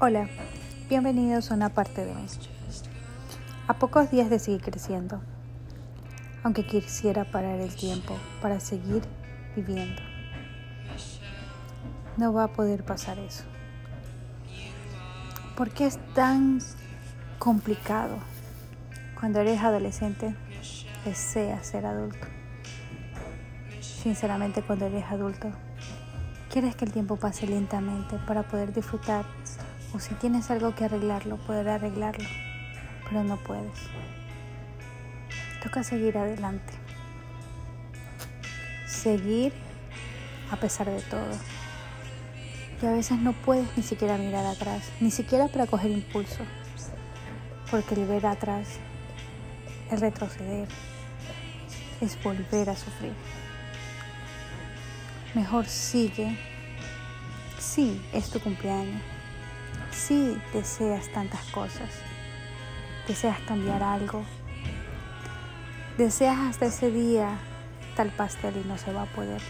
Hola, bienvenidos a una parte de mí. A pocos días de seguir creciendo, aunque quisiera parar el tiempo para seguir viviendo, no va a poder pasar eso. ¿Por qué es tan complicado cuando eres adolescente deseas ser adulto? Sinceramente, cuando eres adulto, quieres que el tiempo pase lentamente para poder disfrutar o si tienes algo que arreglarlo, poder arreglarlo, pero no puedes. Toca seguir adelante. Seguir a pesar de todo. Y a veces no puedes ni siquiera mirar atrás, ni siquiera para coger impulso, porque el ver atrás, el retroceder, es volver a sufrir. Mejor sigue. Sí, es tu cumpleaños si deseas tantas cosas, deseas cambiar algo, deseas hasta ese día tal pastel y no se va a poder.